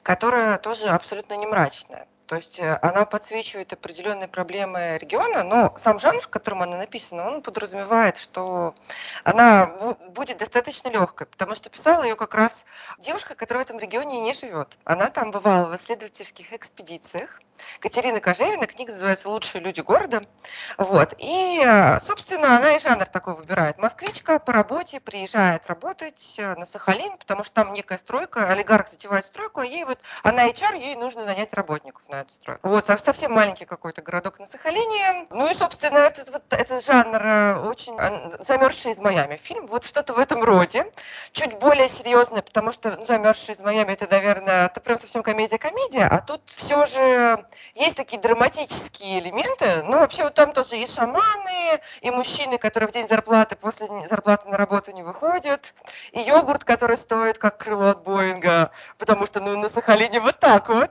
которая тоже абсолютно не мрачная. То есть э, она подсвечивает определенные проблемы региона, но сам жанр, в котором она написана, он подразумевает, что она будет достаточно легкой, потому что писала ее как раз девушка, которая в этом регионе не живет. Она там бывала в исследовательских экспедициях, Катерина Кожевина, книга называется «Лучшие люди города». Вот. И, э, собственно, она и жанр такой выбирает. Москвичка по работе приезжает работать э, на Сахалин, потому что там некая стройка, олигарх затевает стройку, а ей вот, она HR, ей нужно нанять работников на эту стройку. Вот, совсем маленький какой-то городок на Сахалине. Ну и, собственно, этот, вот, этот жанр э, очень замерзший из Майами. Фильм вот что-то в этом роде. Чуть более серьезный, потому что ну, замерзший из Майами, это, наверное, это прям совсем комедия-комедия, а тут все же есть такие драматические элементы, но вообще вот там тоже и шаманы, и мужчины, которые в день зарплаты после зарплаты на работу не выходят, и йогурт, который стоит как крыло от Боинга, потому что ну, на Сахалине вот так вот.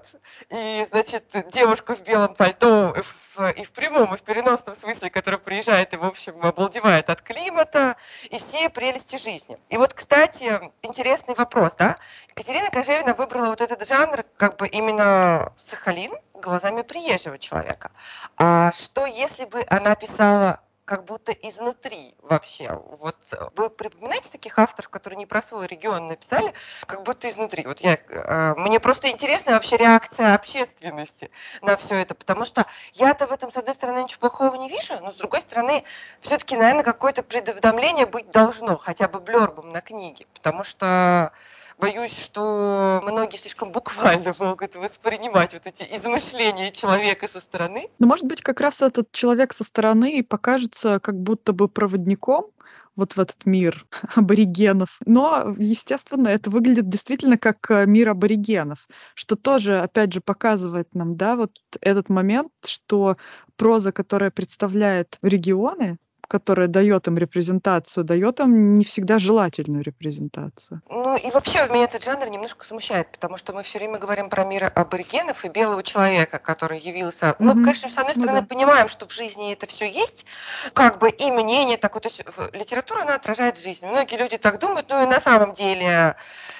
И, значит, девушка в белом пальто в, и в прямом, и в переносном смысле, которая приезжает и, в общем, обалдевает от климата и все прелести жизни. И вот, кстати, интересный вопрос, да? Екатерина Кожевина выбрала вот этот жанр, как бы именно Сахалин, глазами приезжего человека. А что, если бы она писала как будто изнутри вообще. Вот вы припоминаете таких авторов, которые не про свой регион написали, как будто изнутри? Вот я, э, мне просто интересна вообще реакция общественности на все это, потому что я-то в этом, с одной стороны, ничего плохого не вижу, но с другой стороны, все-таки, наверное, какое-то предуведомление быть должно, хотя бы блербом на книге, потому что боюсь, что многие слишком буквально <laughs> могут воспринимать вот эти измышления человека со стороны. Ну, может быть, как раз этот человек со стороны и покажется как будто бы проводником вот в этот мир <laughs> аборигенов. Но, естественно, это выглядит действительно как э, мир аборигенов, что тоже, опять же, показывает нам, да, вот этот момент, что проза, которая представляет регионы, которая дает им репрезентацию, дает им не всегда желательную репрезентацию. Ну и вообще меня этот жанр немножко смущает, потому что мы все время говорим про мир аборигенов и белого человека, который явился. Mm-hmm. Мы, конечно, с одной ну стороны да. понимаем, что в жизни это все есть, как бы и мнение такое, то есть литература, она отражает жизнь. Многие люди так думают, ну и на самом деле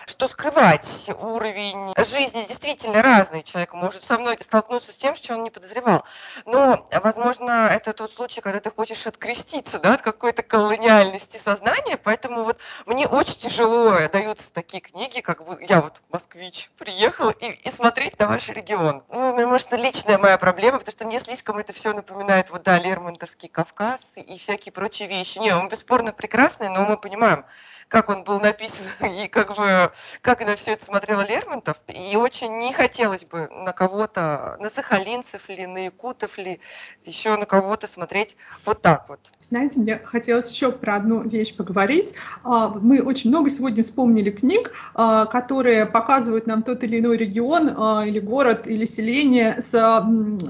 что скрывать, уровень жизни действительно разный. Человек может со мной столкнуться с тем, что он не подозревал. Но, возможно, это тот случай, когда ты хочешь откреститься да, от какой-то колониальности сознания, поэтому вот мне очень тяжело даются такие книги, как я вот москвич приехал и, и смотреть на ваш регион. Ну, может, личная моя проблема, потому что мне слишком это все напоминает, вот да, Лермонтовский Кавказ и всякие прочие вещи. Не, он бесспорно прекрасный, но мы понимаем, как он был написан <laughs> и как бы как на все это смотрел Лермонтов. И очень не хотелось бы на кого-то, на сахалинцев ли, на якутов ли, еще на кого-то смотреть вот так вот. Знаете, мне хотелось еще про одну вещь поговорить. А, мы очень много сегодня вспомнили книг, а, которые показывают нам тот или иной регион а, или город или селение с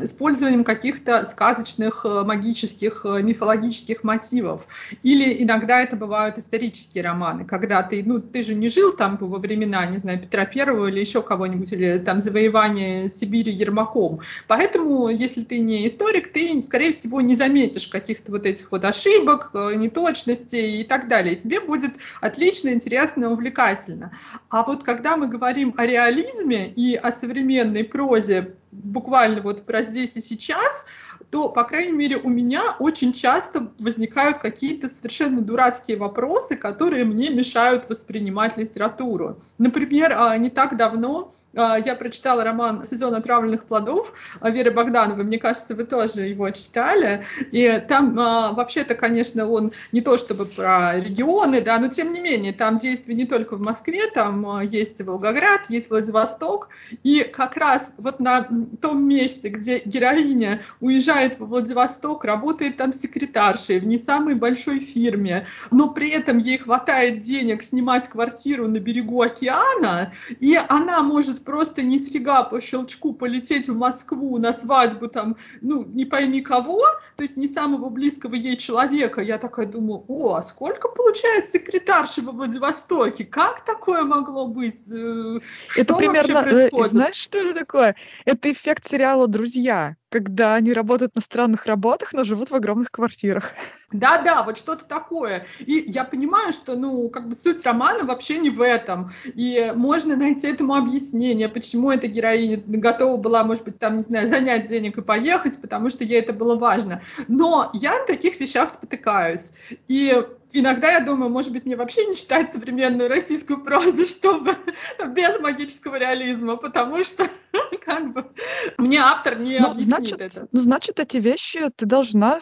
использованием каких-то сказочных, магических, мифологических мотивов. Или иногда это бывают исторические романы романы, когда ты, ну, ты же не жил там во времена, не знаю, Петра Первого или еще кого-нибудь, или там завоевание Сибири Ермаком. Поэтому, если ты не историк, ты, скорее всего, не заметишь каких-то вот этих вот ошибок, э, неточностей и так далее. И тебе будет отлично, интересно, увлекательно. А вот когда мы говорим о реализме и о современной прозе, буквально вот про здесь и сейчас, то, по крайней мере, у меня очень часто возникают какие-то совершенно дурацкие вопросы, которые мне мешают воспринимать литературу. Например, а, не так давно я прочитала роман «Сезон отравленных плодов» Веры Богдановой. Мне кажется, вы тоже его читали. И там а, вообще-то, конечно, он не то чтобы про регионы, да, но тем не менее, там действие не только в Москве, там а, есть Волгоград, есть Владивосток. И как раз вот на том месте, где героиня уезжает во Владивосток, работает там секретаршей в не самой большой фирме, но при этом ей хватает денег снимать квартиру на берегу океана, и она может просто ни с фига по щелчку полететь в Москву на свадьбу там, ну, не пойми кого, то есть не самого близкого ей человека. Я такая думаю, о, а сколько получает секретарши во Владивостоке? Как такое могло быть? Э, что это примерно, э, происходит? знаешь, что это такое? Это эффект сериала «Друзья» когда они работают на странных работах, но живут в огромных квартирах. Да-да, вот что-то такое. И я понимаю, что, ну, как бы суть романа вообще не в этом. И можно найти этому объяснение, почему эта героиня готова была, может быть, там, не знаю, занять денег и поехать, потому что ей это было важно. Но я на таких вещах спотыкаюсь. И иногда я думаю, может быть, мне вообще не читать современную российскую прозу, чтобы <laughs> без магического реализма, потому что <laughs> как бы мне автор не ну, объяснит значит, это. Ну, значит, эти вещи ты должна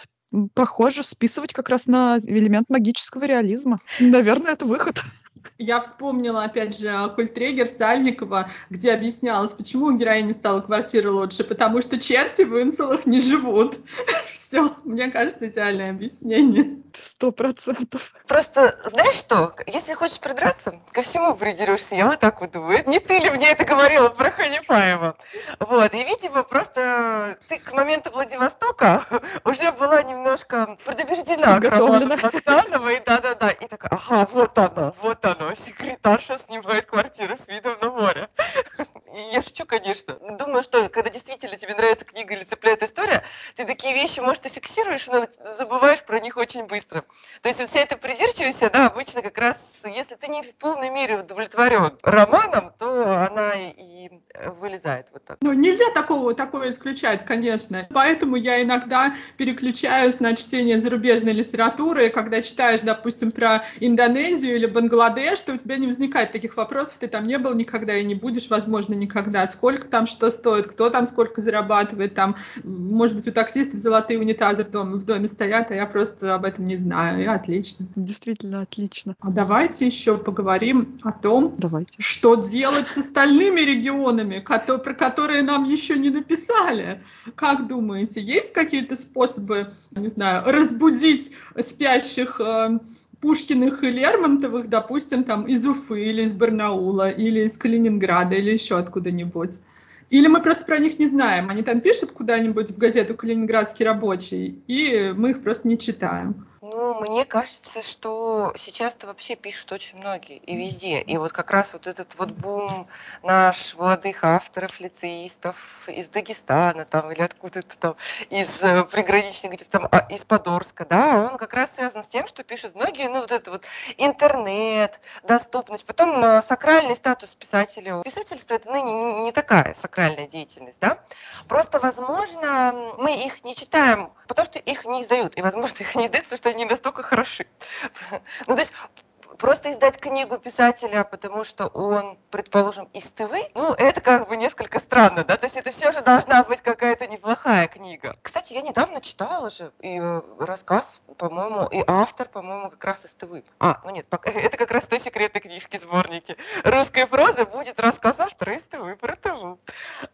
похоже списывать как раз на элемент магического реализма. Наверное, это выход. Я вспомнила, опять же, культрегер Сальникова, где объяснялось, почему у героини стала квартира лучше, потому что черти в инсулах не живут. <laughs> Все, мне кажется, идеальное объяснение. Сто процентов. Просто, знаешь что, если хочешь придраться, ко всему придерешься. Я вот так вот думаю. Не ты ли мне это говорила про Ханифаева? Вот, и, видимо, просто ты к моменту Владивостока уже была немножко предубеждена к роману Богдановой. Да-да-да. И такая, ага, вот оно, вот оно. Секретарша снимает квартиру с видом на море. И я шучу, конечно. Думаю, что когда действительно тебе нравится книга или цепляет история, ты такие вещи, может, и фиксируешь, но забываешь про них очень быстро. То есть вот вся эта придирчивость, она обычно как раз, если ты не в полной мере удовлетворен романом, то она и вылезает вот так. Ну, нельзя такого, такое исключать, конечно. Поэтому я иногда переключаюсь на чтение зарубежной литературы, когда читаешь, допустим, про Индонезию или Бангладеш, то у тебя не возникает таких вопросов, ты там не был никогда и не будешь, возможно, никогда. Сколько там что стоит, кто там сколько зарабатывает, там, может быть, у таксистов золотые унитазы в доме, в доме стоят, а я просто об этом не знаю. И отлично. Действительно отлично. А давайте еще поговорим о том, давайте. что делать с остальными регионами, про которые нам еще не написали. Как думаете, есть какие-то способы, не знаю, разбудить спящих э, Пушкиных и Лермонтовых, допустим, там из Уфы или из Барнаула, или из Калининграда, или еще откуда-нибудь. Или мы просто про них не знаем. Они там пишут куда-нибудь в газету «Калининградский рабочий», и мы их просто не читаем. Ну, мне кажется, что сейчас-то вообще пишут очень многие и везде. И вот как раз вот этот вот бум наш молодых авторов, лицеистов из Дагестана там или откуда-то там, из э, приграничных где-то там, а, из Подорска, да, он как раз связан с тем, что пишут многие, ну, вот это вот интернет, доступность, потом э, сакральный статус писателя. Писательство это ныне не такая сакральная деятельность, да. Просто, возможно, мы их не читаем, потому что их не издают, и, возможно, их не издают, потому что они настолько хороши. <laughs> Ну, то есть просто издать книгу писателя, потому что он, предположим, из ТВ, ну, это как бы несколько странно, да, то есть это все же должна быть какая-то неплохая книга. Кстати, я недавно читала же и э, рассказ, по-моему, и автор, по-моему, как раз из ТВ. А, ну нет, <laughs> это как раз той секретной книжки сборники. Русская проза будет рассказ автора из ТВ про ТВ.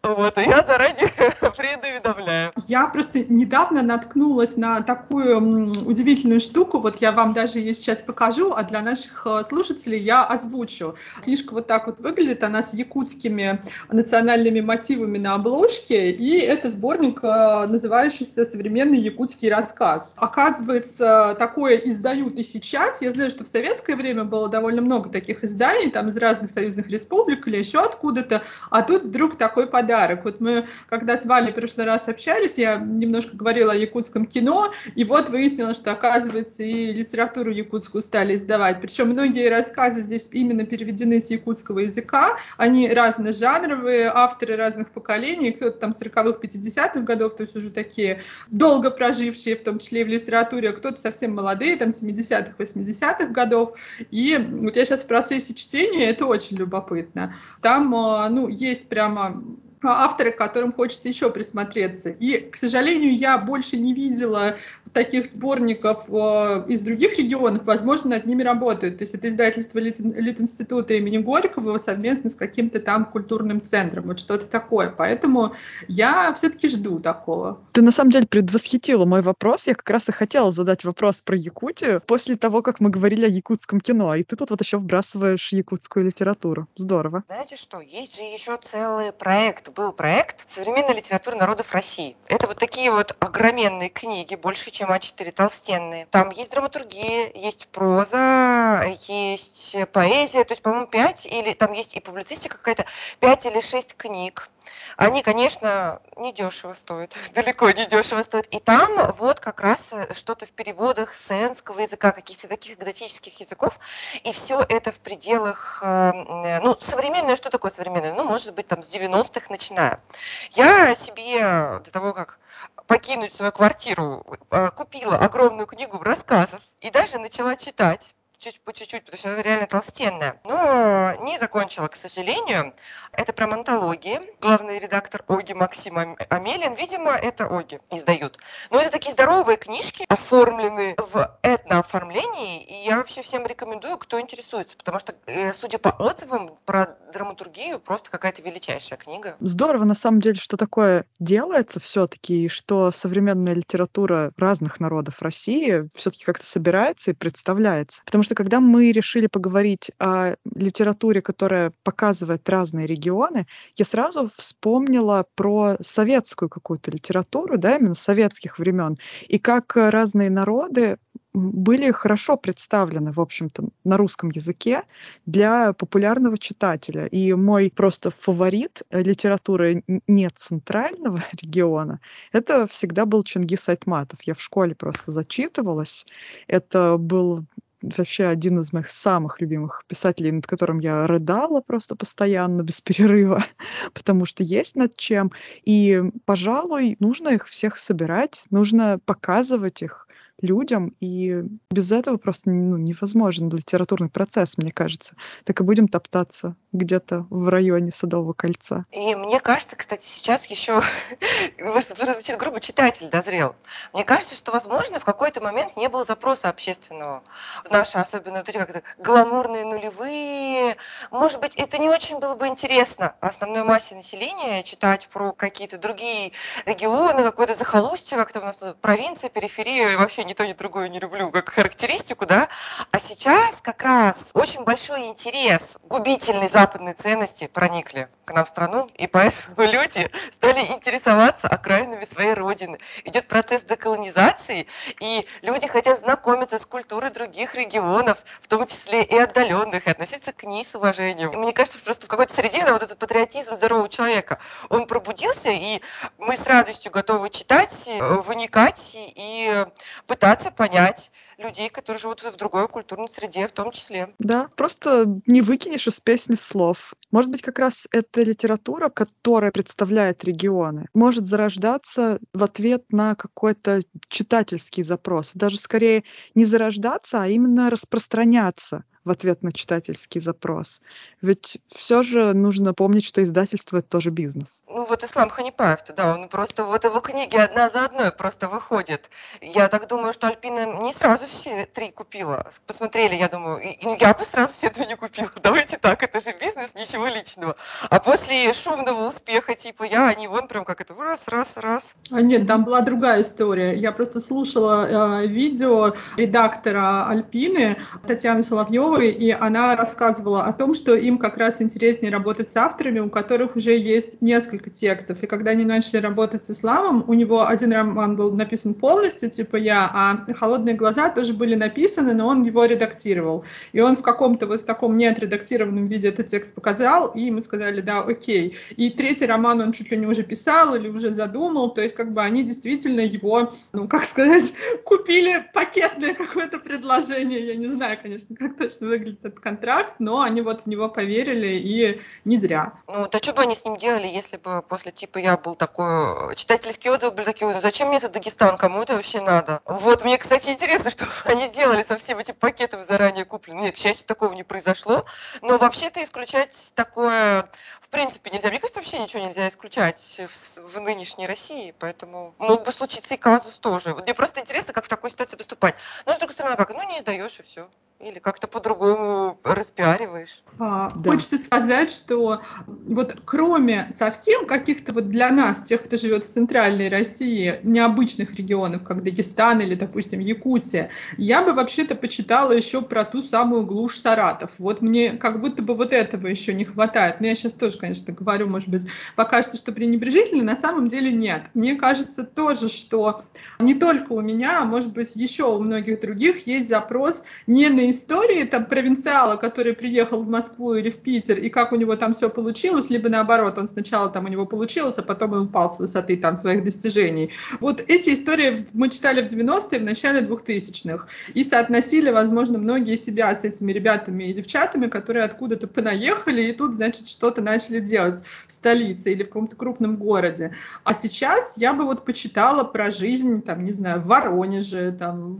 Вот, и я заранее <laughs> предуведомляю. Я просто недавно наткнулась на такую удивительную штуку, вот я вам даже ее сейчас покажу, а для наших наших э, слушателей я озвучу. Книжка вот так вот выглядит, она с якутскими национальными мотивами на обложке, и это сборник, э, называющийся «Современный якутский рассказ». Оказывается, такое издают и сейчас. Я знаю, что в советское время было довольно много таких изданий, там из разных союзных республик или еще откуда-то, а тут вдруг такой подарок. Вот мы, когда с Валей в прошлый раз общались, я немножко говорила о якутском кино, и вот выяснилось, что, оказывается, и литературу якутскую стали издавать. Причем многие рассказы здесь именно переведены с якутского языка, они разножанровые, авторы разных поколений, кто-то там 40-х, 50-х годов, то есть уже такие долго прожившие, в том числе и в литературе, а кто-то совсем молодые, там 70-х, 80-х годов. И вот я сейчас в процессе чтения, это очень любопытно. Там, а, ну, есть прямо авторы, к которым хочется еще присмотреться. И, к сожалению, я больше не видела таких сборников э, из других регионов, возможно, над ними работают. То есть это издательство Литинститута имени Горького совместно с каким-то там культурным центром, вот что-то такое. Поэтому я все-таки жду такого. Ты на самом деле предвосхитила мой вопрос. Я как раз и хотела задать вопрос про Якутию после того, как мы говорили о якутском кино. И ты тут вот еще вбрасываешь якутскую литературу. Здорово. Знаете что, есть же еще целый проект, был проект «Современная литература народов России». Это вот такие вот огроменные книги, больше, чем А4 толстенные. Там есть драматургия, есть проза, есть поэзия, то есть, по-моему, пять или там есть и публицистика какая-то, пять или шесть книг. Они, конечно, недешево стоят, <laughs> далеко не дешево стоят. И там вот как раз что-то в переводах с энского языка, каких-то таких экзотических языков. И все это в пределах, э, ну, современное, что такое современное? Ну, может быть, там с 90-х начиная. Я себе до того, как покинуть свою квартиру, э, купила огромную книгу рассказов и даже начала читать чуть по чуть-чуть, потому что она реально толстенная. Но не закончила, к сожалению. Это прям антологии. Главный редактор Оги Максим Амелин, видимо, это Оги издают. Но это такие здоровые книжки, оформлены в этнооформлении, и я вообще всем рекомендую, кто интересуется, потому что, э, судя по отзывам, про драматургию просто какая-то величайшая книга. Здорово, на самом деле, что такое делается все-таки, и что современная литература разных народов России все-таки как-то собирается и представляется. Потому что когда мы решили поговорить о литературе, которая показывает разные регионы, я сразу вспомнила про советскую какую-то литературу, да, именно советских времен, и как разные народы были хорошо представлены, в общем-то, на русском языке для популярного читателя. И мой просто фаворит литературы не центрального <laughs> региона, это всегда был Чингис Айтматов. Я в школе просто зачитывалась. Это был вообще один из моих самых любимых писателей, над которым я рыдала просто постоянно, без перерыва, <laughs> потому что есть над чем. И, пожалуй, нужно их всех собирать, нужно показывать их, людям, и без этого просто ну, невозможен литературный процесс, мне кажется. Так и будем топтаться где-то в районе Садового кольца. И мне кажется, кстати, сейчас еще, <laughs> может, это звучит грубо, читатель дозрел. Мне кажется, что, возможно, в какой-то момент не было запроса общественного в наши, особенно вот эти как-то гламурные нулевые. Может быть, это не очень было бы интересно основной массе населения читать про какие-то другие регионы, какое-то захолустье, как-то у нас провинция, периферия, и вообще ни то, ни другое не люблю как характеристику, да, а сейчас как раз очень большой интерес, губительные западные ценности проникли к нам в страну, и поэтому <laughs> люди стали интересоваться окраинами своей родины. Идет процесс деколонизации, и люди хотят знакомиться с культурой других регионов, в том числе и отдаленных, и относиться к ней с уважением. И мне кажется, просто в какой-то среде вот этот патриотизм здорового человека, он пробудился, и мы с радостью готовы читать, вникать и пытаться понять людей, которые живут в другой культурной среде в том числе. Да, просто не выкинешь из песни слов. Может быть, как раз эта литература, которая представляет регионы, может зарождаться в ответ на какой-то читательский запрос. Даже скорее не зарождаться, а именно распространяться в ответ на читательский запрос. Ведь все же нужно помнить, что издательство — это тоже бизнес. Ну вот Ислам Ханипаев-то, да, он просто, вот его книги одна за одной просто выходят. Я так думаю, что Альпина не сразу все три купила. Посмотрели, я думаю, и, и я бы сразу все три не купила. <laughs> Давайте так, это же бизнес, ничего личного. А после шумного успеха, типа, я, они вон прям как это, раз, раз, раз. А нет, там была другая история. Я просто слушала э, видео редактора Альпины Татьяны Соловьевой, знакомой, и она рассказывала о том, что им как раз интереснее работать с авторами, у которых уже есть несколько текстов. И когда они начали работать с исламом, у него один роман был написан полностью, типа я, а «Холодные глаза» тоже были написаны, но он его редактировал. И он в каком-то вот в таком неотредактированном виде этот текст показал, и ему сказали, да, окей. И третий роман он чуть ли не уже писал или уже задумал, то есть как бы они действительно его, ну, как сказать, <laughs> купили пакетное какое-то предложение, я не знаю, конечно, как точно выглядит этот контракт, но они вот в него поверили, и не зря. Ну, то что бы они с ним делали, если бы после типа я был такой, читательские отзывы были такие, ну зачем мне это Дагестан, кому это вообще надо? Вот, мне, кстати, интересно, <laughs> что они делали со всеми этими пакетами заранее купленными. Нет, к счастью, такого не произошло, но вообще-то исключать такое в принципе нельзя. Мне кажется, вообще ничего нельзя исключать в, в нынешней России, поэтому мог бы случиться и казус тоже. Вот мне просто интересно, как в такой ситуации поступать. Но с другой стороны, как, ну не сдаешь и все. Или как-то по-другому распиариваешь. А, да. Хочется сказать, что вот кроме совсем каких-то вот для нас, тех, кто живет в центральной России, необычных регионов, как Дагестан или, допустим, Якутия, я бы вообще-то почитала еще про ту самую глушь Саратов. Вот мне как будто бы вот этого еще не хватает. Но я сейчас тоже, конечно, говорю, может быть, покажется, что пренебрежительно, на самом деле нет. Мне кажется тоже, что не только у меня, а может быть еще у многих других есть запрос не на истории там провинциала, который приехал в Москву или в Питер, и как у него там все получилось, либо наоборот, он сначала там у него получилось, а потом он упал с высоты там своих достижений. Вот эти истории мы читали в 90-е, в начале 2000-х, и соотносили, возможно, многие себя с этими ребятами и девчатами, которые откуда-то понаехали, и тут, значит, что-то начали делать в столице или в каком-то крупном городе. А сейчас я бы вот почитала про жизнь, там, не знаю, в Воронеже, там,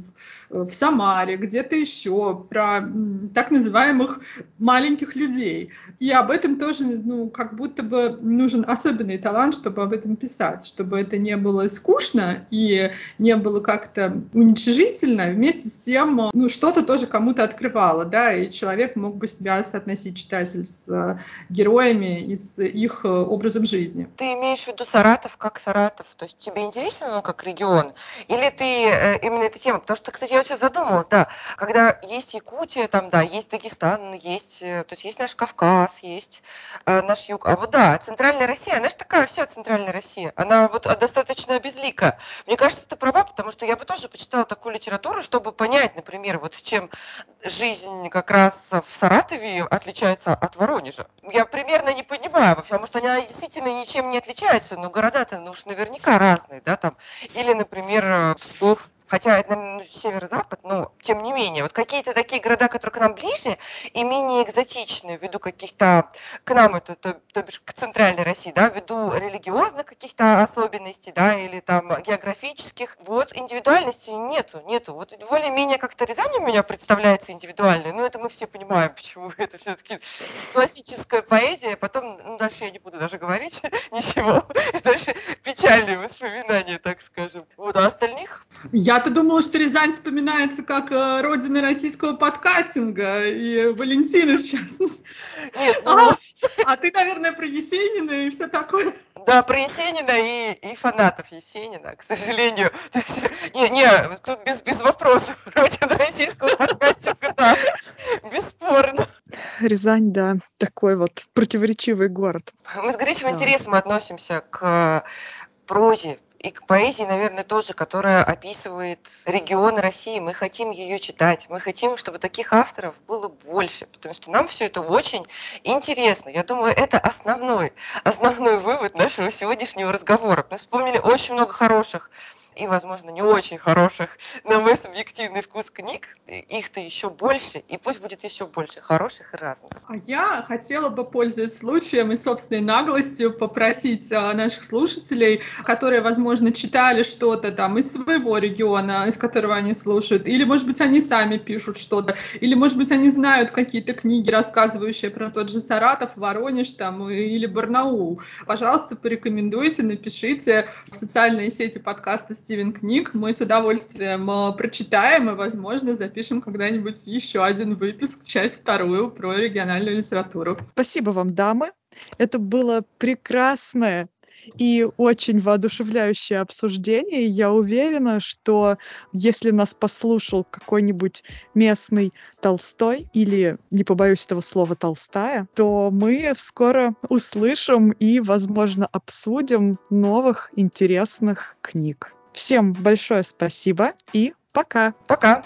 в в Самаре, где-то еще, про так называемых маленьких людей. И об этом тоже, ну, как будто бы нужен особенный талант, чтобы об этом писать, чтобы это не было скучно и не было как-то уничижительно, вместе с тем, ну, что-то тоже кому-то открывало, да, и человек мог бы себя соотносить, читатель, с э, героями и с их э, образом жизни. Ты имеешь в виду Саратов как Саратов? То есть тебе интересен он как регион? Или ты э, именно эта тема? Потому что, кстати, я сейчас задумалась, да, когда есть Якутия, там, да, есть Дагестан, есть, э, то есть есть наш Кавказ, есть э, наш юг. А вот да, центральная Россия, она же такая вся центральная Россия, она вот достаточно безлика. Мне кажется, ты права, потому что я бы тоже почитала такую литературу, чтобы понять, например, вот чем жизнь как раз в Саратове отличается от Воронежа. Я примерно не понимаю, потому что она действительно ничем не отличается, но города-то ну, уж наверняка разные, да, там. Или, например, Псков, хотя это, северо-запад, но тем не менее, вот какие-то такие города, которые к нам ближе и менее экзотичные, ввиду каких-то, к нам это, то, то бишь к центральной России, да, ввиду религиозных каких-то особенностей, да, или там географических, вот индивидуальности нету, нету. Вот более-менее как-то Рязань у меня представляется индивидуальной, но это мы все понимаем, почему <laughs> это все-таки классическая поэзия, потом, ну, дальше я не буду даже говорить <laughs> ничего, дальше печальные воспоминания, так скажем. Вот, а остальных я я-то думала, что Рязань вспоминается как э, родина российского подкастинга, и Валентина в частности. Нет, ну... <laughs> а, а ты, наверное, про Есенина и все такое. Да, про Есенина и, и фанатов Есенина, к сожалению. <laughs> Есть, не, не, тут без, без вопросов. <laughs> Родина российского подкастинга, да, бесспорно. Рязань, да, такой вот противоречивый город. Мы с горячим да. интересом относимся к прозе и к поэзии, наверное, тоже, которая описывает регион России. Мы хотим ее читать, мы хотим, чтобы таких авторов было больше, потому что нам все это очень интересно. Я думаю, это основной, основной вывод нашего сегодняшнего разговора. Мы вспомнили очень много хороших и, возможно, не очень хороших, на мой субъективный вкус книг. Их-то еще больше, и пусть будет еще больше хороших и разных. А я хотела бы, пользуясь случаем и собственной наглостью, попросить а, наших слушателей, которые, возможно, читали что-то там из своего региона, из которого они слушают, или, может быть, они сами пишут что-то, или, может быть, они знают какие-то книги, рассказывающие про тот же Саратов, Воронеж там, или Барнаул. Пожалуйста, порекомендуйте, напишите в социальные сети подкаста Стивен книг. Мы с удовольствием э, прочитаем и, возможно, запишем когда-нибудь еще один выпуск, часть вторую про региональную литературу. Спасибо вам, дамы. Это было прекрасное и очень воодушевляющее обсуждение. Я уверена, что если нас послушал какой-нибудь местный Толстой или, не побоюсь этого слова, Толстая, то мы скоро услышим и, возможно, обсудим новых интересных книг. Всем большое спасибо и пока. Пока.